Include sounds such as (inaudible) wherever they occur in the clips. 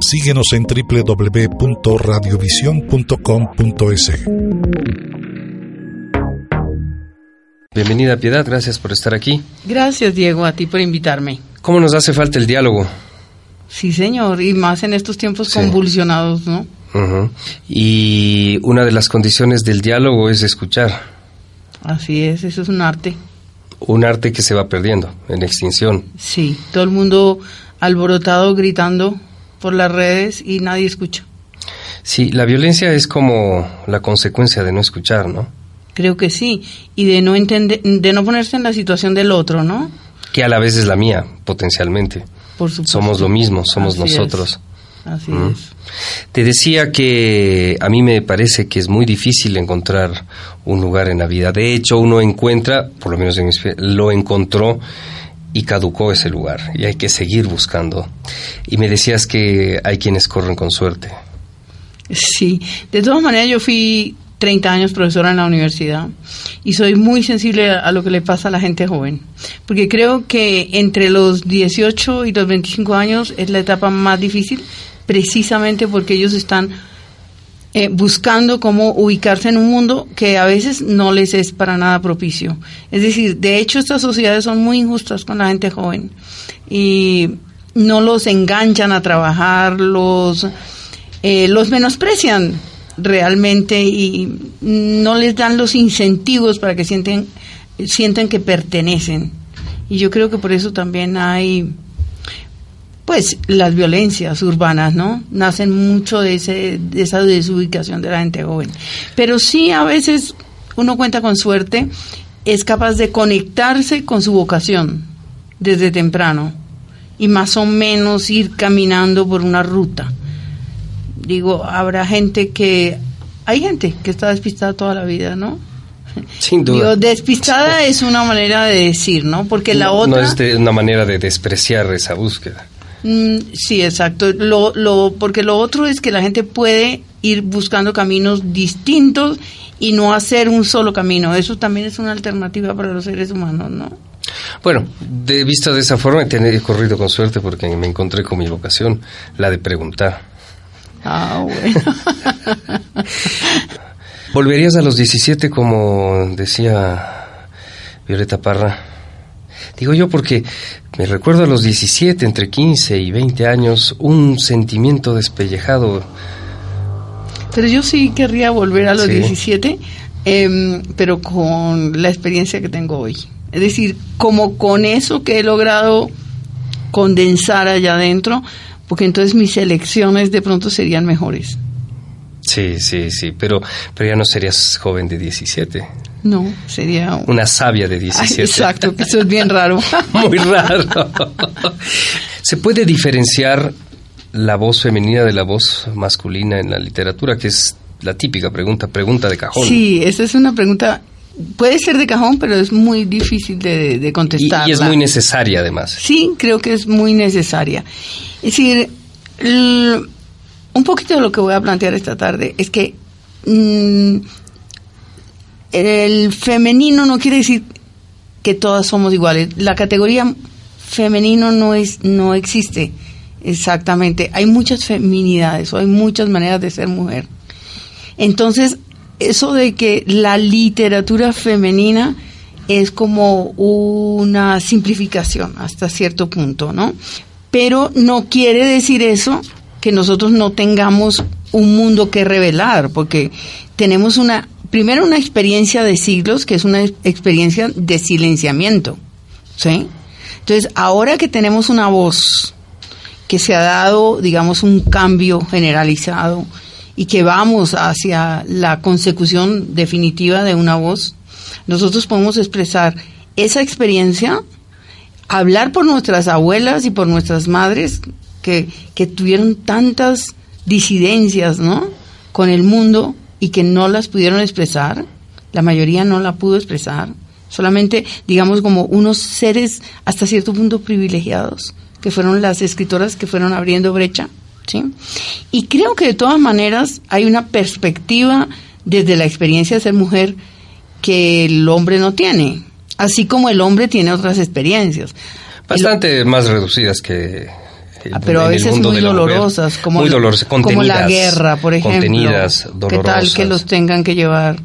Síguenos en www.radiovision.com.es. Bienvenida Piedad, gracias por estar aquí. Gracias Diego, a ti por invitarme. ¿Cómo nos hace falta el diálogo? Sí señor, y más en estos tiempos Sí. convulsionados, ¿no? Ujú. Y una de las condiciones del diálogo es escuchar, Así es, eso es un arte. un arte que se va perdiendo, en extinción. Sí, todo el mundo alborotado gritando por las redes y nadie escucha. Sí, la violencia es como la consecuencia de no escuchar, ¿no? Creo que sí, y de no entender, de no ponerse en la situación del otro, ¿no? Que a la vez es la mía, potencialmente. Por supuesto. Somos lo mismo, somos Así es, nosotros. Así Mm. es. Te decía que a mí me parece que es muy difícil encontrar un lugar en la vida. De hecho, uno encuentra, por lo menos en mi lo encontró y caducó ese lugar y hay que seguir buscando. Y me decías que hay quienes corren con suerte. Sí, de todas maneras yo fui 30 años profesora en la universidad y soy muy sensible a, lo que le pasa a la gente joven, porque creo que entre los 18 y los 25 años es la etapa más difícil, precisamente porque ellos están eh, buscando cómo ubicarse en un mundo que a veces no les es para nada propicio. Es decir, de hecho estas sociedades son muy injustas con la gente joven y no los enganchan a trabajar, los, eh, los menosprecian realmente y no les dan los incentivos para que sienten, sientan que pertenecen. Y yo creo que por eso también hay pues las violencias urbanas, ¿no? Nacen mucho de, ese, de esa desubicación de la gente joven. Pero sí, a veces uno cuenta con suerte, es capaz de conectarse con su vocación desde temprano y más o menos ir caminando por una ruta. Digo, habrá gente que, hay gente que está despistada toda la vida, ¿no? Sin duda. Digo, despistada es una manera de decir, ¿no? Porque la No- otra... No es de una manera de despreciar esa búsqueda. Mm, sí, exacto. Lo, lo, porque lo otro es que la gente puede ir buscando caminos distintos y no hacer un solo camino. Eso también es una alternativa para los seres humanos, ¿no? Bueno, de vista de esa forma, he corrido con suerte porque me encontré con mi vocación, la de preguntar. Ah, bueno. (laughs) ¿Volverías a los 17 como decía Violeta Parra? Digo yo porque me recuerdo a los 17, entre 15 y 20 años, un sentimiento despellejado. Pero yo sí querría volver a los Sí. 17, em, pero con la experiencia que tengo hoy. Es decir, como con eso que he logrado condensar allá adentro, porque entonces mis elecciones de pronto serían mejores. Sí, sí, sí, pero, pero ya no serías joven de 17, No, sería una sabia de Ay, 17. exacto, que eso es bien raro. (laughs) Muy raro. ¿Se puede diferenciar la voz femenina de la voz masculina en la literatura? Que es la típica pregunta, pregunta de cajón. Sí, esa es una pregunta, puede ser de cajón, pero es muy difícil de, contestar. y es muy necesaria además. Sí, creo que es muy necesaria. Es decir, un poquito de lo que voy a plantear esta tarde es que mm, el femenino no quiere decir que todas somos iguales. La categoría femenino no es no existe exactamente. Hay muchas feminidades o hay muchas maneras de ser mujer. Entonces, eso de que la literatura femenina es como una simplificación hasta cierto punto, ¿no? Pero no quiere decir eso que nosotros no tengamos un mundo que revelar, porque tenemos una, primero una experiencia de siglos, que es una experiencia de silenciamiento, ¿sí? Entonces, ahora que tenemos una voz, que se ha dado, digamos, un cambio generalizado y que vamos hacia la consecución definitiva de una voz, nosotros podemos expresar esa experiencia hablar por nuestras abuelas y por nuestras madres que, que tuvieron tantas disidencias, ¿no? Con el mundo y que no las pudieron expresar. La mayoría no la pudo expresar. Solamente, digamos, como unos seres hasta cierto punto privilegiados, que fueron las escritoras que fueron abriendo brecha. ¿sí? Y creo que de todas maneras hay una perspectiva desde la experiencia de ser mujer que el hombre no tiene, así como el hombre tiene otras experiencias. Bastante más reducidas que pero a veces muy dolorosas, como, muy dolorosas, como la guerra, por ejemplo. Contenidas, ¿Qué tal que los tengan que llevar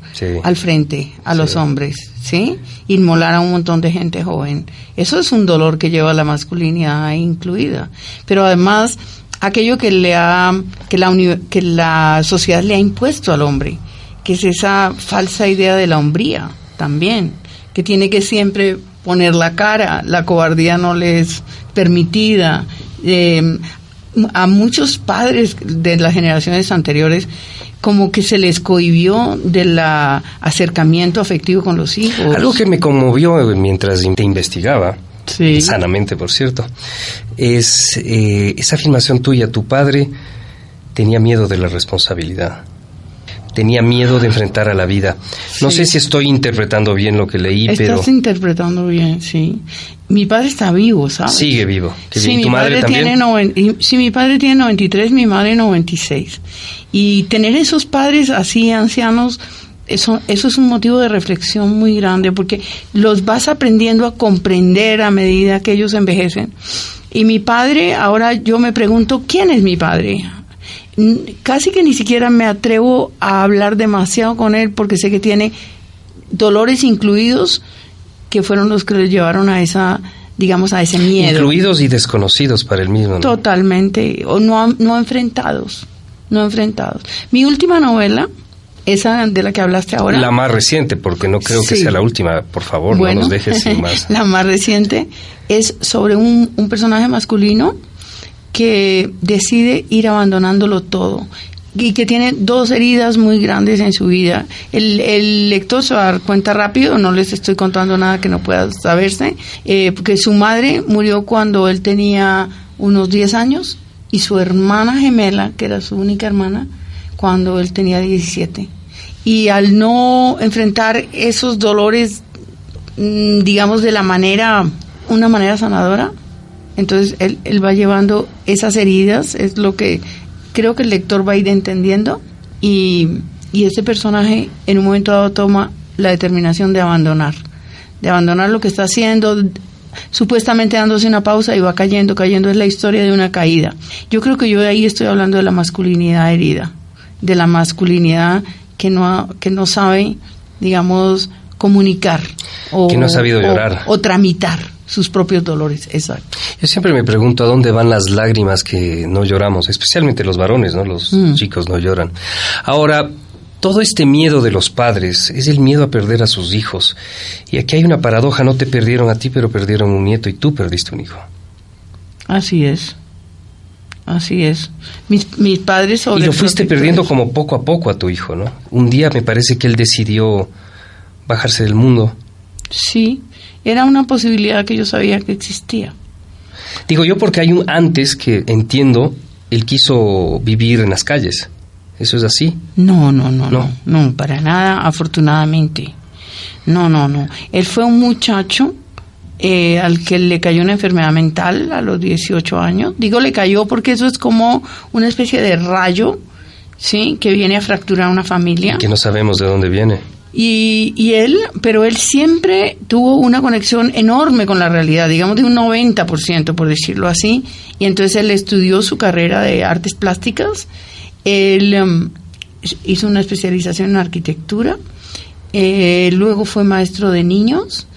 al frente a los hombres? ¿Sí? Inmolar a un montón de gente joven. Eso es un dolor que lleva la masculinidad incluida. Pero además, aquello que, le ha, que, la, que la sociedad le ha impuesto al hombre, que es esa falsa idea de la hombría también, que tiene que siempre poner la cara, la cobardía no le es permitida, eh, a muchos padres de las generaciones anteriores como que se les cohibió del acercamiento afectivo con los hijos. Algo que me conmovió mientras te investigaba, sanamente por cierto, es eh, esa afirmación tuya, tu padre tenía miedo de la responsabilidad tenía miedo de enfrentar a la vida. No sé si estoy interpretando bien lo que leí, pero... Estás interpretando bien, sí. Mi padre está vivo, ¿sabes? Sigue vivo. sí, mi madre Tiene sí, mi padre tiene 93, mi madre 96. Y tener esos padres así, ancianos, eso, eso es un motivo de reflexión muy grande, porque los vas aprendiendo a comprender a medida que ellos envejecen. Y mi padre, ahora yo me pregunto, ¿quién es mi padre? casi que ni siquiera me atrevo a hablar demasiado con él porque sé que tiene dolores incluidos que fueron los que le llevaron a esa digamos a ese miedo. Incluidos y desconocidos para el mismo totalmente. O no no enfrentados no enfrentados. Mi última novela esa de la que hablaste ahora. La más reciente porque no creo que sea la última por favor no nos dejes sin (laughs) más. la más reciente es sobre un, un personaje masculino que decide ir abandonándolo todo y que tiene dos heridas muy grandes en su vida. El, lector se va a dar cuenta rápido, no les estoy contando nada que no pueda saberse, eh, porque su madre murió cuando él tenía unos 10 años y su hermana gemela, que era su única hermana, cuando él tenía 17. Y al no enfrentar esos dolores, mm, digamos, de la manera, una manera sanadora, entonces él, él va llevando esas heridas, es lo que creo que el lector va a ir entendiendo y, y ese personaje en un momento dado toma la determinación de abandonar, de abandonar lo que está haciendo, supuestamente dándose una pausa y va cayendo, cayendo, es la historia de una caída. Yo creo que yo ahí estoy hablando de la masculinidad herida, de la masculinidad que no, que no sabe, digamos, comunicar. O, que no ha sabido llorar. o tramitar sus propios dolores, exacto. Yo siempre me pregunto a dónde van las lágrimas que no lloramos, especialmente los varones, ¿no? Los mm. chicos no lloran. Ahora, todo este miedo de los padres es el miedo a perder a sus hijos. Y aquí hay una paradoja, no te perdieron a ti, pero perdieron un nieto y tú perdiste un hijo. Así es. Así es. Mis, mis padres... Y lo fuiste perdiendo como poco a poco a tu hijo, ¿no? Un día me parece que él decidió bajarse del mundo. Sí, era una posibilidad que yo sabía que existía. Digo yo porque hay un antes que entiendo, él quiso vivir en las calles. ¿Eso es así? No, no, no, no, no, para nada, afortunadamente. No, no, no. Él fue un muchacho eh, al que le cayó una enfermedad mental a los 18 años. Digo le cayó porque eso es como una especie de rayo, ¿sí? Que viene a fracturar una familia. que no sabemos de dónde viene. Y, y, él, pero él siempre tuvo una conexión enorme con la realidad, digamos de un 90%, por decirlo así. Y entonces él estudió su carrera de artes plásticas. Él um, hizo una especialización en arquitectura. Eh, luego fue maestro de niños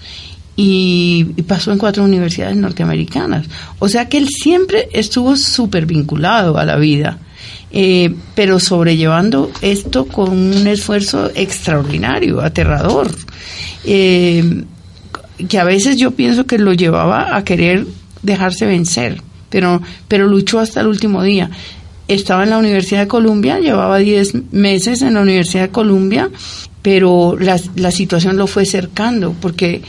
y, y, pasó en cuatro universidades norteamericanas. O sea que él siempre estuvo súper vinculado a la vida. Eh, pero sobrellevando esto con un esfuerzo extraordinario, aterrador, eh, que a veces yo pienso que lo llevaba a querer dejarse vencer, pero, pero luchó hasta el último día. Estaba en la Universidad de Columbia, llevaba 10 meses en la Universidad de Columbia, pero la, la situación lo fue cercando, porque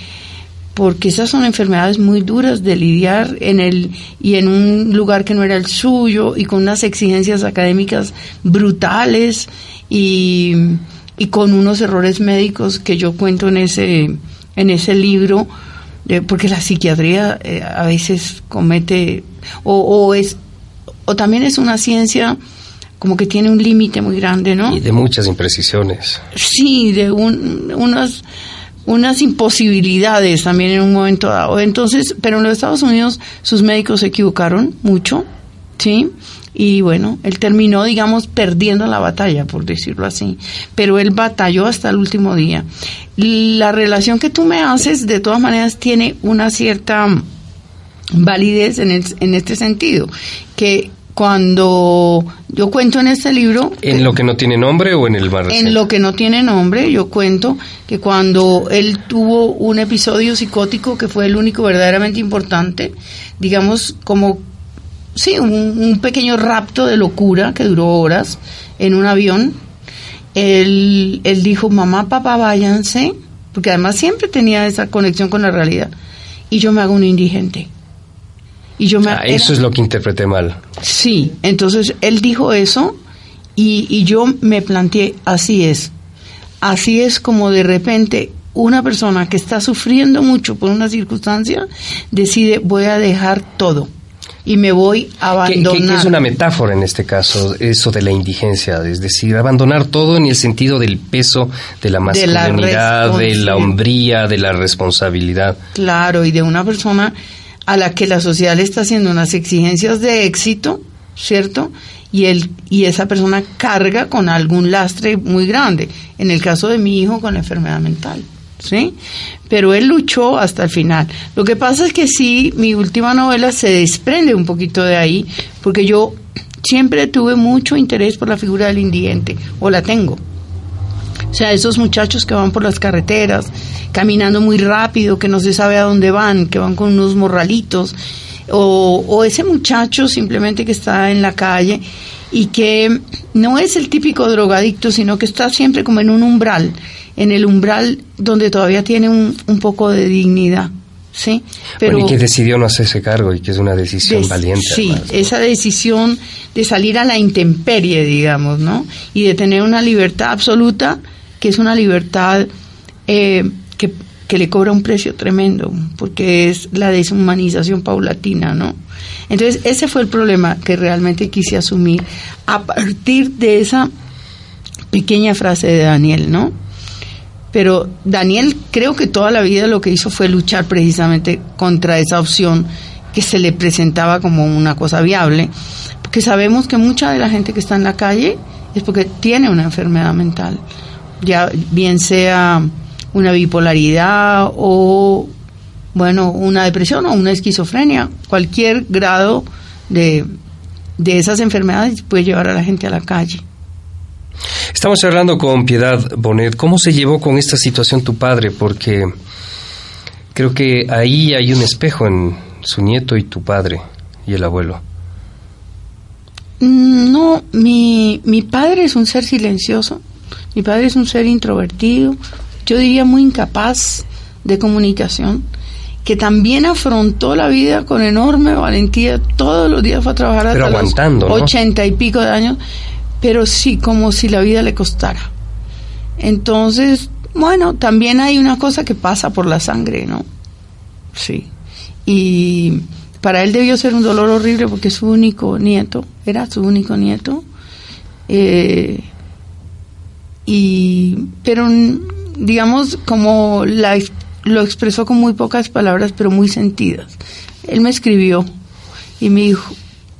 porque esas son enfermedades muy duras de lidiar en el y en un lugar que no era el suyo y con unas exigencias académicas brutales y, y con unos errores médicos que yo cuento en ese en ese libro de, porque la psiquiatría eh, a veces comete o, o es o también es una ciencia como que tiene un límite muy grande, ¿no? Y de muchas imprecisiones. Sí, de un, unas unas imposibilidades también en un momento dado. Entonces, pero en los Estados Unidos sus médicos se equivocaron mucho, ¿sí? Y bueno, él terminó, digamos, perdiendo la batalla, por decirlo así. Pero él batalló hasta el último día. La relación que tú me haces, de todas maneras, tiene una cierta validez en, el, en este sentido, que cuando yo cuento en este libro... ¿En lo que no tiene nombre o en el bar? En lo que no tiene nombre, yo cuento que cuando él tuvo un episodio psicótico que fue el único verdaderamente importante, digamos como, sí, un, un pequeño rapto de locura que duró horas en un avión, él, él dijo, mamá, papá, váyanse, porque además siempre tenía esa conexión con la realidad, y yo me hago un indigente. Y yo me, ah, eso era, es lo que interpreté mal. Sí, entonces él dijo eso y, y yo me planteé, así es. Así es como de repente una persona que está sufriendo mucho por una circunstancia decide voy a dejar todo y me voy a abandonar. ¿Qué, qué, es una metáfora en este caso, eso de la indigencia? Es decir, abandonar todo en el sentido del peso, de la masculinidad, de la, de la hombría, de la responsabilidad. Claro, y de una persona a la que la sociedad le está haciendo unas exigencias de éxito, ¿cierto? Y, él, y esa persona carga con algún lastre muy grande. En el caso de mi hijo, con la enfermedad mental. ¿Sí? Pero él luchó hasta el final. Lo que pasa es que sí, mi última novela se desprende un poquito de ahí, porque yo siempre tuve mucho interés por la figura del indigente, o la tengo. O sea, esos muchachos que van por las carreteras, caminando muy rápido, que no se sabe a dónde van, que van con unos morralitos, o, o ese muchacho simplemente que está en la calle y que no es el típico drogadicto, sino que está siempre como en un umbral, en el umbral donde todavía tiene un, un poco de dignidad. ¿sí? Pero bueno, y que decidió no hacerse cargo y que es una decisión des, valiente. Sí, además, ¿no? esa decisión de salir a la intemperie, digamos, ¿no? Y de tener una libertad absoluta, que es una libertad eh, que, que, le cobra un precio tremendo, porque es la deshumanización paulatina, ¿no? Entonces, ese fue el problema que realmente quise asumir a partir de esa pequeña frase de Daniel, ¿no? pero Daniel creo que toda la vida lo que hizo fue luchar precisamente contra esa opción que se le presentaba como una cosa viable, porque sabemos que mucha de la gente que está en la calle es porque tiene una enfermedad mental, ya bien sea una bipolaridad o bueno, una depresión o una esquizofrenia, cualquier grado de, de esas enfermedades puede llevar a la gente a la calle. Estamos hablando con Piedad Bonet. ¿Cómo se llevó con esta situación tu padre? Porque creo que ahí hay un espejo en su nieto y tu padre y el abuelo. No, mi, mi padre es un ser silencioso. Mi padre es un ser introvertido. Yo diría muy incapaz de comunicación que también afrontó la vida con enorme valentía. Todos los días fue a trabajar hasta aguantando, los ¿no? ochenta y pico de años pero sí como si la vida le costara. Entonces, bueno, también hay una cosa que pasa por la sangre, ¿no? Sí. Y para él debió ser un dolor horrible porque su único nieto, era su único nieto. Eh, y, pero, digamos, como la, lo expresó con muy pocas palabras, pero muy sentidas. Él me escribió y me dijo,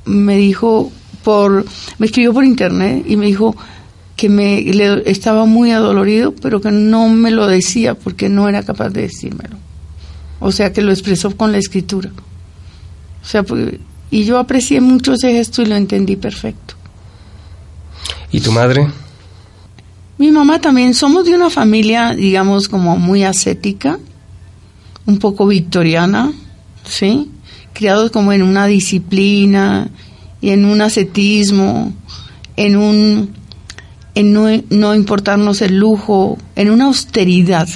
me dijo por, me escribió por internet y me dijo que me le, estaba muy adolorido, pero que no me lo decía porque no era capaz de decírmelo. O sea, que lo expresó con la escritura. O sea, pues, y yo aprecié mucho ese gesto y lo entendí perfecto. ¿Y tu madre? Mi mamá también, somos de una familia, digamos, como muy ascética, un poco victoriana, ¿sí? Criados como en una disciplina, y en un ascetismo, en un en no, no, importarnos el lujo, en una austeridad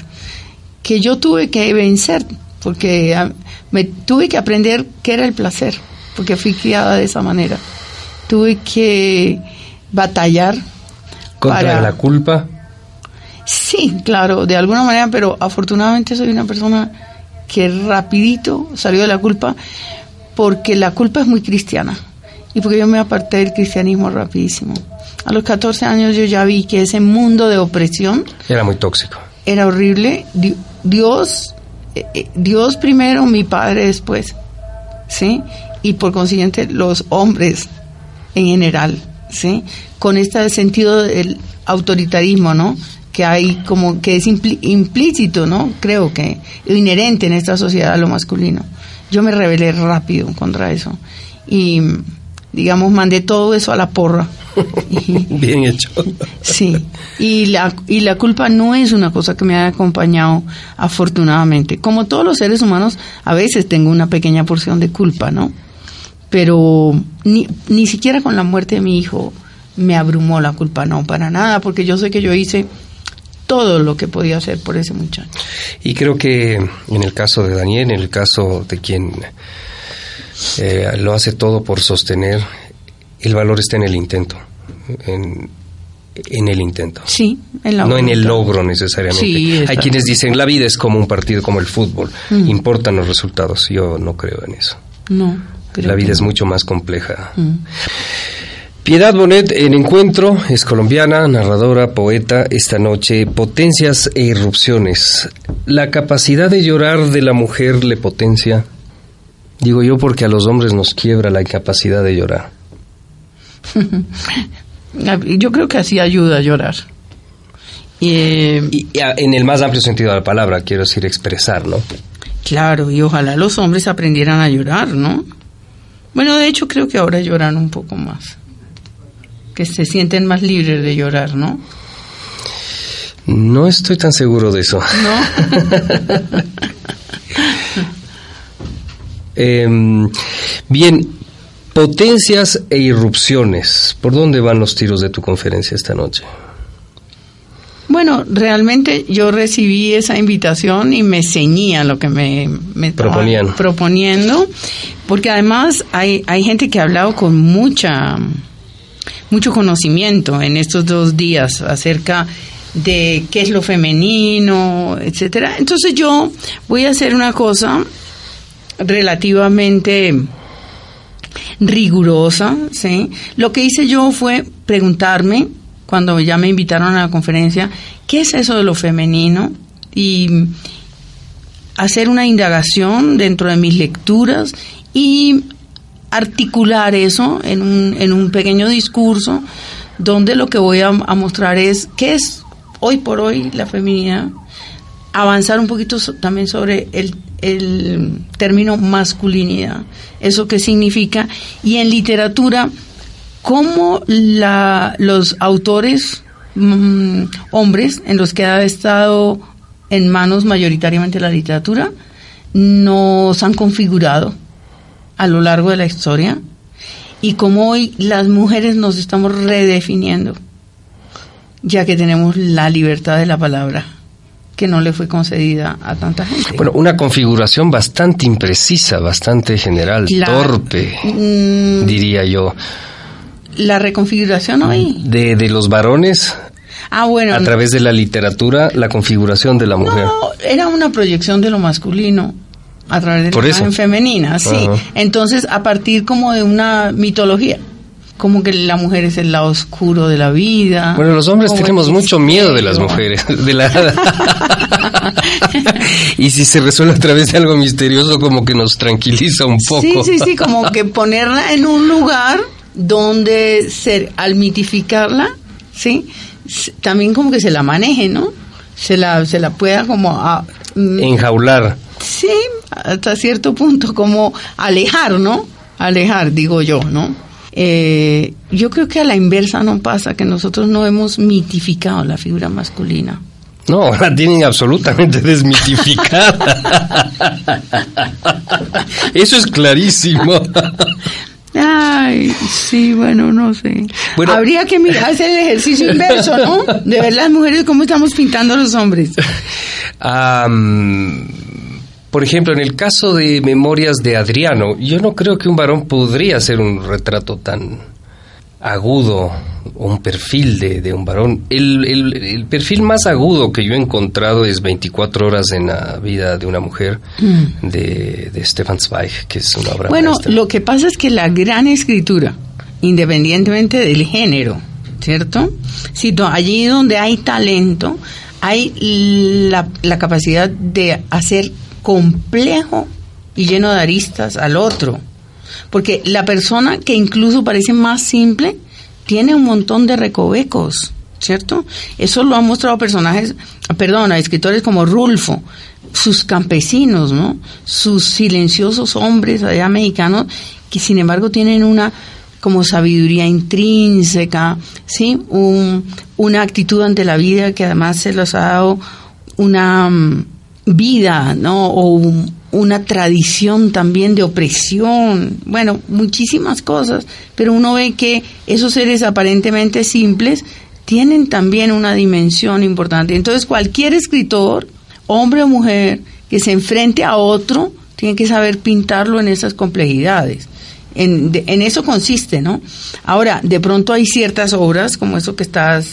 que yo tuve que vencer porque me tuve que aprender qué era el placer, porque fui criada de esa manera. Tuve que batallar Contra para- la culpa. Sí, claro, de alguna manera, pero afortunadamente soy una persona que rapidito salió de la culpa porque la culpa es muy cristiana y porque yo me aparté del cristianismo rapidísimo. A los 14 años yo ya vi que ese mundo de opresión Era muy tóxico. era horrible. Di- Dios, eh, eh, Dios primero, mi padre después, ¿sí? Y por consiguiente los hombres en general, ¿sí? Con este sentido del autoritarismo, ¿no? Que hay como que es implícito, ¿no? Creo que inherente en esta sociedad lo masculino. Yo me rebelé rápido contra eso y, digamos, mandé todo eso a la porra. (laughs) Bien hecho. Sí, y la, y la culpa no es una cosa que me ha acompañado afortunadamente. Como todos los seres humanos, a veces tengo una pequeña porción de culpa, ¿no? Pero ni, ni siquiera con la muerte de mi hijo me abrumó la culpa, no, para nada, porque yo sé que yo hice todo lo que podía hacer por ese muchacho. Y creo que en el caso de Daniel, en el caso de quien eh, lo hace todo por sostener, el valor está en el intento, en, en el intento. Sí, en la no en el logro necesariamente. Sí, Hay quienes dicen la vida es como un partido como el fútbol, Mm. importan los resultados. Yo no creo en eso. No, creo la vida que es mucho más compleja. Mm. Piedad Bonet en Encuentro es colombiana, narradora, poeta. Esta noche, potencias e irrupciones. ¿La capacidad de llorar de la mujer le potencia? Digo yo porque a los hombres nos quiebra la incapacidad de llorar. (laughs) Yo creo que así ayuda a llorar. Y, eh, Y, y a- en el más amplio sentido de la palabra, quiero decir expresar, ¿no? Claro, y ojalá los hombres aprendieran a llorar, ¿no? Bueno, de hecho creo que ahora lloran un poco más. Que se sienten más libres de llorar, ¿no? No estoy tan seguro de eso. ¿No? (laughs) Em, bien, potencias e irrupciones. ¿Por dónde van los tiros de tu conferencia esta noche? Bueno, realmente yo recibí esa invitación y me ceñía lo que me, me Proponían. proponiendo, porque además hay, hay gente que ha hablado con mucha mucho conocimiento en estos dos días acerca de qué es lo femenino, etcétera. Entonces yo voy a hacer una cosa relativamente rigurosa, ¿sí? Lo que hice yo fue preguntarme cuando ya me invitaron a la conferencia, ¿qué es eso de lo femenino? Y hacer una indagación dentro de mis lecturas y articular eso en un, en un pequeño discurso donde lo que voy a, mostrar es qué es hoy por hoy la feminidad, avanzar un poquito también sobre el, el término masculinidad, eso qué significa, y en literatura, cómo la, los autores mm, hombres en los que ha estado en manos mayoritariamente la literatura nos han configurado a lo largo de la historia y cómo hoy las mujeres nos estamos redefiniendo, ya que tenemos la libertad de la palabra que no le fue concedida a tanta gente. Bueno, una configuración bastante imprecisa, bastante general, torpe, Mm, diría yo. La reconfiguración hoy. De, de los varones, Ah, bueno. a través de la literatura, la configuración de la mujer. No, era una proyección de lo masculino a través de Por la eso. imagen femenina, sí. Ajá. Entonces, a partir como de una mitología, como que la mujer es el lado oscuro de la vida. Bueno, los hombres tenemos mucho miedo de las mujeres. (laughs) De la... y si se resuelve a través de algo misterioso, como que nos tranquiliza un poco. Sí, sí, sí, como que (laughs) ponerla en un lugar donde ser, al mitificarla, ¿sí? También como que se la maneje, ¿no? Se la, se la pueda como a, mm, Enjaular. Sí, hasta cierto punto, como alejar, ¿no? Alejar, digo yo, ¿no? Eh, yo creo que a la inversa no pasa, que nosotros no hemos mitificado la figura masculina. No, la tienen absolutamente (laughs) desmitificada. (laughs) Eso es clarísimo. (laughs) Ay, sí, bueno, no sé. Bueno. Habría que mirar hacer el ejercicio inverso, ¿no? De ver las mujeres cómo estamos pintando a los hombres. Am, Por ejemplo, en el caso de Memorias de Adriano, yo no creo que un varón podría hacer un retrato tan agudo, un perfil de, de un varón. El, el- el perfil más agudo que yo he encontrado es 24 horas en la vida de una mujer de, de Stefan Zweig, que es una obra Mm. Bueno, maestra. lo que pasa es que la gran escritura, independientemente del género, ¿cierto? Si allí donde hay talento, hay la, la capacidad de hacer complejo y lleno de aristas al otro. Porque la persona que incluso parece más simple tiene un montón de recovecos, ¿cierto? Eso lo han mostrado personajes, perdón, a escritores como Rulfo, sus campesinos, ¿no? Sus silenciosos hombres allá mexicanos que sin embargo tienen una como sabiduría intrínseca, ¿sí? Un- una actitud ante la vida que además se los ha dado una mm, vida, ¿no? O un- una tradición también de opresión, bueno, muchísimas cosas, pero uno ve que esos seres aparentemente simples tienen también una dimensión importante. Entonces, cualquier escritor, hombre o mujer, que se enfrente a otro, tiene que saber pintarlo en esas complejidades. En, de- en eso consiste, ¿no? Ahora, de pronto hay ciertas obras, como eso que estás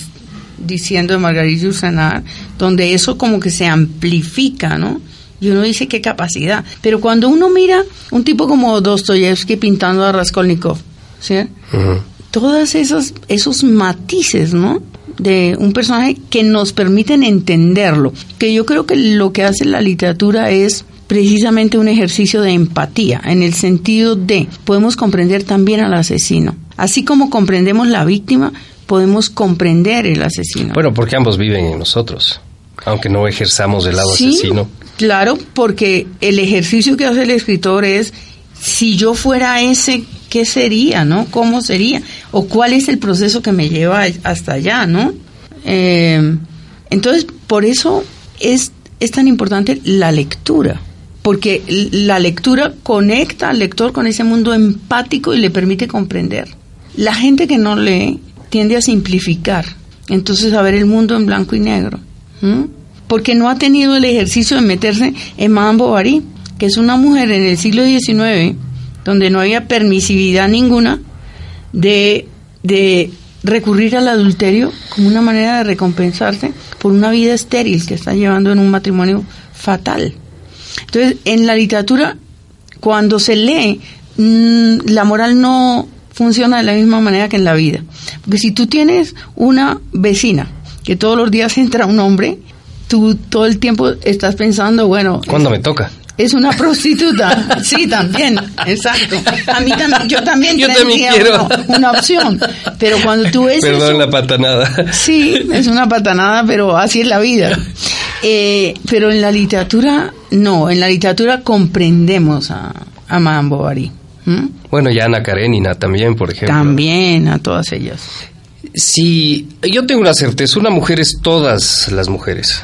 diciendo de Margarita Ursanar, donde eso como que se amplifica, ¿no? Y uno dice qué capacidad. Pero cuando uno mira un tipo como Dostoyevsky pintando a Raskolnikov, ¿sí? Ujú. Todos esos, esos matices, ¿no? De un personaje que nos permiten entenderlo. Que yo creo que lo que hace la literatura es precisamente un ejercicio de empatía, en el sentido de podemos comprender también al asesino. Así como comprendemos la víctima, podemos comprender el asesino. Bueno, porque ambos viven en nosotros, aunque no ejerzamos el lado Sí, asesino. Claro, porque el ejercicio que hace el escritor es, si yo fuera ese, ¿qué sería, no? ¿Cómo sería? ¿O cuál es el proceso que me lleva hasta allá, no? Eh, entonces, por eso es, es tan importante la lectura, porque la lectura conecta al lector con ese mundo empático y le permite comprender. La gente que no lee tiende a simplificar, entonces a ver el mundo en blanco y negro. Porque no ha tenido el ejercicio de meterse en Madame Bovary, que es una mujer en el siglo XIX, donde no había permisividad ninguna, de, de recurrir al adulterio como una manera de recompensarse por una vida estéril que está llevando en un matrimonio fatal. Entonces, en la literatura, cuando se lee, mm, la moral no funciona de la misma manera que en la vida. Porque si tú tienes una vecina que todos los días (laughs) entra un hombre, tú todo el tiempo estás pensando, bueno, ¿Cuándo me toca? es una prostituta. (laughs) Sí, también, exacto. A mí también, yo también Yo también tendría quiero. Una, una opción. Pero cuando tú ves Perdón eso- la patanada. Sí, es una patanada, pero así es la vida. (laughs) Eh, pero en la literatura, no. En la literatura comprendemos a, a Madame Bovary. ¿m? Bueno, y Ana Karenina también, por ejemplo. También a todas ellas. Si yo tengo una certeza, una mujer es todas las mujeres.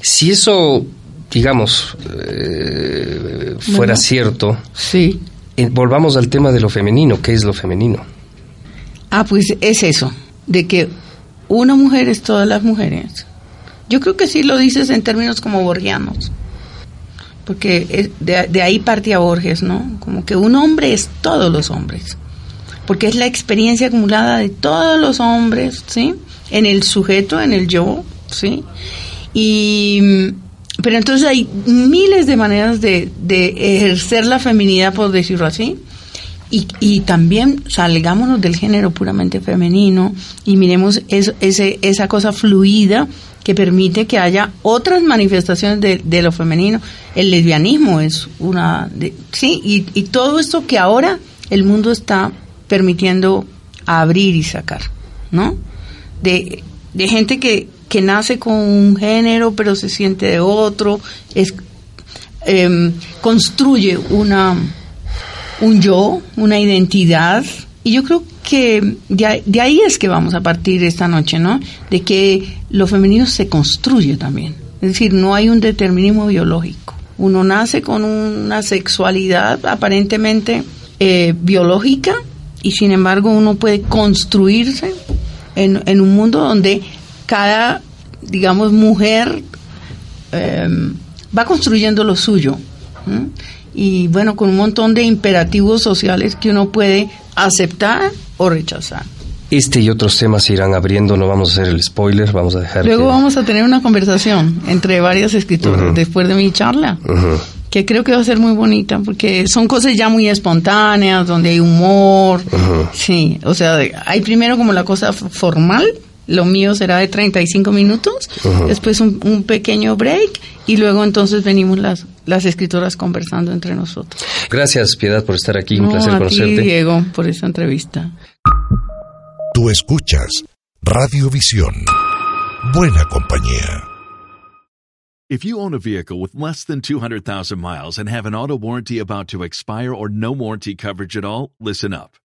Si eso, digamos, eh, fuera Bueno. cierto, Sí. eh, volvamos al tema de lo femenino. ¿Qué es lo femenino? Ah, pues es eso, de que una mujer es todas las mujeres. Yo creo que sí lo dices en términos como borgianos, porque de, de ahí partía Borges, ¿no? Como que un hombre es todos los hombres, porque es la experiencia acumulada de todos los hombres, ¿sí? En el sujeto, en el yo, ¿sí? Y, mm, pero entonces hay miles de maneras de, de ejercer la feminidad, por decirlo así, y, y también salgámonos del género puramente femenino y miremos eso- ese, esa cosa fluida que permite que haya otras manifestaciones de, de lo femenino. El lesbianismo es una... De, sí, y, y todo esto que ahora el mundo está permitiendo abrir y sacar, ¿no? De, de gente que, que nace con un género pero se siente de otro, es, em, construye una un yo, una identidad. Y yo creo que de, de ahí es que vamos a partir esta noche, ¿no? De que lo femenino se construye también. Es decir, no hay un determinismo biológico. Uno nace con una sexualidad aparentemente eh, biológica y sin embargo uno puede construirse en, en un mundo donde cada, digamos, mujer eh, va construyendo lo suyo y bueno, con un montón de imperativos sociales que uno puede aceptar o rechazar. Este y otros temas se irán abriendo, no vamos a hacer el spoiler, vamos a dejar Luego que- vamos a tener una conversación entre varias escritoras después de mi charla. Que creo que va a ser muy bonita porque son cosas ya muy espontáneas, donde hay humor. Sí, o sea, hay primero como la cosa formal, lo mío será de 35 minutos, después un, un pequeño break y luego entonces venimos las, las escritoras conversando entre nosotros. Gracias, Piedad, por estar aquí, un No, placer a ti, conocerte. Diego, por esta entrevista. Tú escuchas Radiovisión. Buena compañía. If you own a vehicle with less than 200,000 miles and have an auto warranty about to expire or no warranty coverage at all, listen up.